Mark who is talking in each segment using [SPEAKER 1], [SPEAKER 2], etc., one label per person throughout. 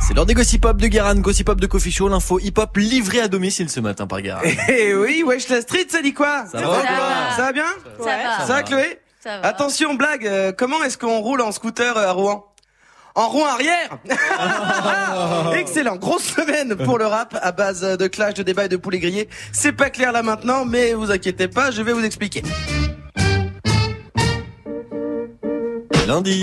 [SPEAKER 1] C'est l'heure des gossip hop de Guérin, gossip hop de Coffee Show, l'info hip hop livrée à domicile ce matin par Guérin.
[SPEAKER 2] Eh oui, wesh la street, ça dit quoi
[SPEAKER 1] Ça va,
[SPEAKER 3] Ça
[SPEAKER 1] quoi
[SPEAKER 3] va.
[SPEAKER 2] Ça va bien
[SPEAKER 3] Ça va.
[SPEAKER 2] Ça va Chloé
[SPEAKER 3] Ça va.
[SPEAKER 2] Attention blague, euh, comment est-ce qu'on roule en scooter euh, à Rouen? En roue arrière Excellent, grosse semaine pour le rap à base de clash, de débat et de poulet grillé. C'est pas clair là maintenant, mais vous inquiétez pas, je vais vous expliquer.
[SPEAKER 1] Lundi.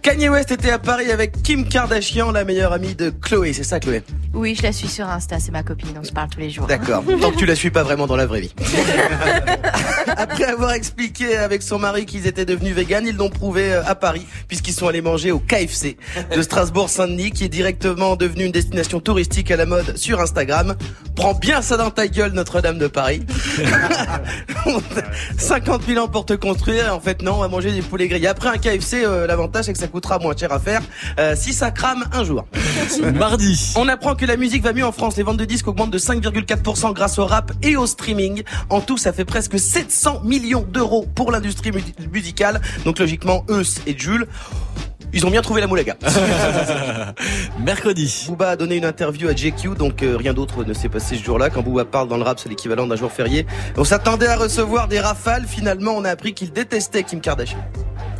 [SPEAKER 2] Kanye West était à Paris avec Kim Kardashian, la meilleure amie de Chloé, c'est ça Chloé?
[SPEAKER 3] Oui, je la suis sur Insta, c'est ma copine, on se parle tous les jours.
[SPEAKER 2] D'accord, tant que tu la suis pas vraiment dans la vraie vie. Après avoir expliqué avec son mari qu'ils étaient devenus véganes, ils l'ont prouvé euh, à Paris, puisqu'ils sont allés manger au KFC de Strasbourg-Saint-Denis, qui est directement devenu une destination touristique à la mode sur Instagram. Prends bien ça dans ta gueule, Notre-Dame de Paris. 50 000 ans pour te construire, et en fait non, on va manger des poulets grillés. Après un KFC, euh, l'avantage c'est que ça coûtera moins cher à faire, euh, si ça crame un jour.
[SPEAKER 1] Mardi.
[SPEAKER 2] On apprend que la musique va mieux en France. Les ventes de disques augmentent de 5,4% grâce au rap et au streaming. En tout, ça fait presque 700 millions d'euros pour l'industrie mu- musicale. Donc logiquement, eux et Jules, ils ont bien trouvé la moulaga.
[SPEAKER 1] Mercredi.
[SPEAKER 2] Booba a donné une interview à JQ, donc euh, rien d'autre ne s'est passé ce jour-là. Quand Booba parle dans le rap, c'est l'équivalent d'un jour férié. On s'attendait à recevoir des rafales. Finalement, on a appris qu'il détestait Kim Kardashian.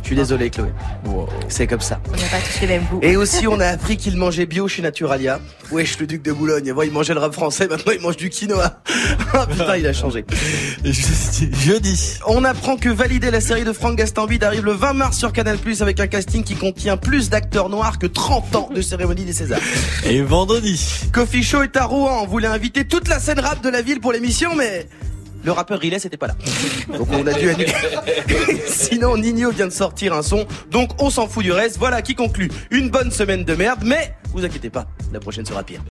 [SPEAKER 2] Je suis désolé, Chloé. C'est comme ça.
[SPEAKER 3] On n'a pas tous les mêmes goûts.
[SPEAKER 2] Et aussi, on a appris qu'il mangeait bio chez Naturalia. Wesh, le duc de Boulogne. Bon, il mangeait le rap français, maintenant il mange du quinoa. Ah putain, il a changé.
[SPEAKER 1] Je- Jeudi.
[SPEAKER 2] On apprend que Valider la série de Franck Gastambide arrive le 20 mars sur Canal+, avec un casting qui contient plus d'acteurs noirs que 30 ans de cérémonie des Césars.
[SPEAKER 1] Et vendredi.
[SPEAKER 2] Coffee Show est à Rouen. On voulait inviter toute la scène rap de la ville pour l'émission, mais... Le rappeur Riley c'était pas là. Donc on a dû annuler. Sinon Nino vient de sortir un son, donc on s'en fout du reste. Voilà qui conclut une bonne semaine de merde, mais vous inquiétez pas, la prochaine sera pire.